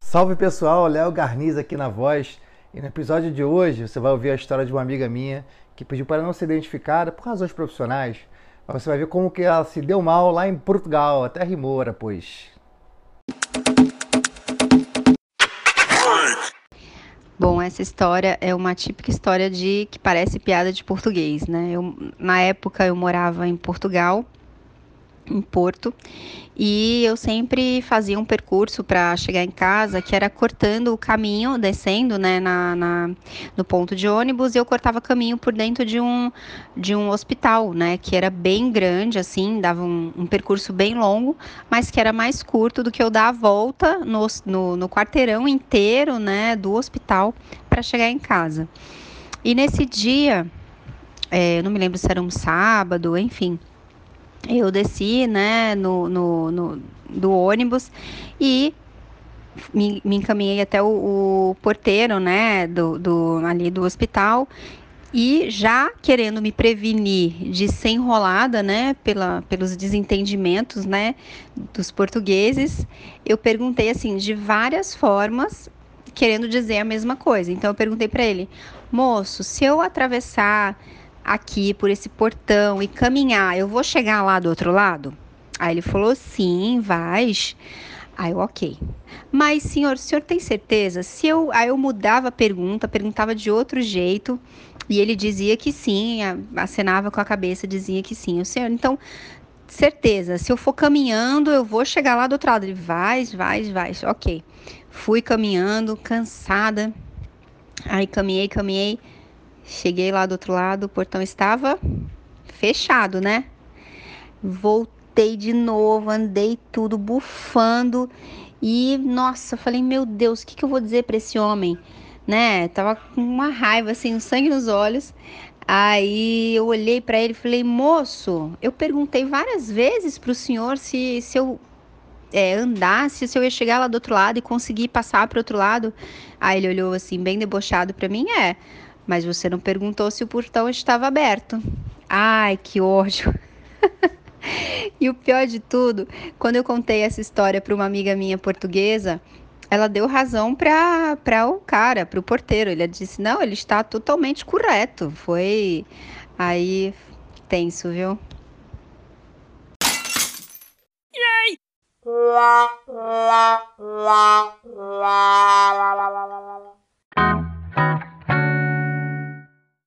Salve pessoal, Léo Garniz aqui na voz. E no episódio de hoje você vai ouvir a história de uma amiga minha que pediu para não ser identificada por razões profissionais. Mas você vai ver como que ela se deu mal lá em Portugal, até rimora, pois. Essa história é uma típica história de que parece piada de português, né? Eu, na época eu morava em Portugal em Porto e eu sempre fazia um percurso para chegar em casa que era cortando o caminho, descendo né, na, na, no ponto de ônibus e eu cortava caminho por dentro de um, de um hospital, né, que era bem grande, assim, dava um, um percurso bem longo, mas que era mais curto do que eu dar a volta no, no, no quarteirão inteiro né, do hospital para chegar em casa. E nesse dia, é, eu não me lembro se era um sábado, enfim, eu desci, né, no, no, no do ônibus e me, me encaminhei até o, o, porteiro, né, do, do, ali do hospital e já querendo me prevenir de ser enrolada, né, pela, pelos desentendimentos, né, dos portugueses, eu perguntei assim de várias formas, querendo dizer a mesma coisa. Então eu perguntei para ele, moço, se eu atravessar aqui por esse portão e caminhar, eu vou chegar lá do outro lado? Aí ele falou: sim, vais. Aí eu, ok. Mas, senhor, o senhor tem certeza? Se eu, aí eu mudava a pergunta, perguntava de outro jeito, e ele dizia que sim, acenava com a cabeça, dizia que sim. O senhor, então, certeza, se eu for caminhando, eu vou chegar lá do outro lado. Ele, vai, vai, vai. Ok. Fui caminhando, cansada. Aí caminhei, caminhei. Cheguei lá do outro lado, o portão estava fechado, né? Voltei de novo, andei tudo bufando e nossa, falei, meu Deus, o que, que eu vou dizer para esse homem? Né? Tava com uma raiva assim, um sangue nos olhos. Aí eu olhei para ele e falei, moço, eu perguntei várias vezes para o senhor se, se eu é, andasse, se eu ia chegar lá do outro lado e conseguir passar para outro lado. Aí ele olhou assim, bem debochado para mim, é mas você não perguntou se o portão estava aberto. Ai, que ódio! e o pior de tudo, quando eu contei essa história para uma amiga minha portuguesa, ela deu razão para o cara, para o porteiro. Ele disse: não, ele está totalmente correto. Foi aí tenso, viu? Yay!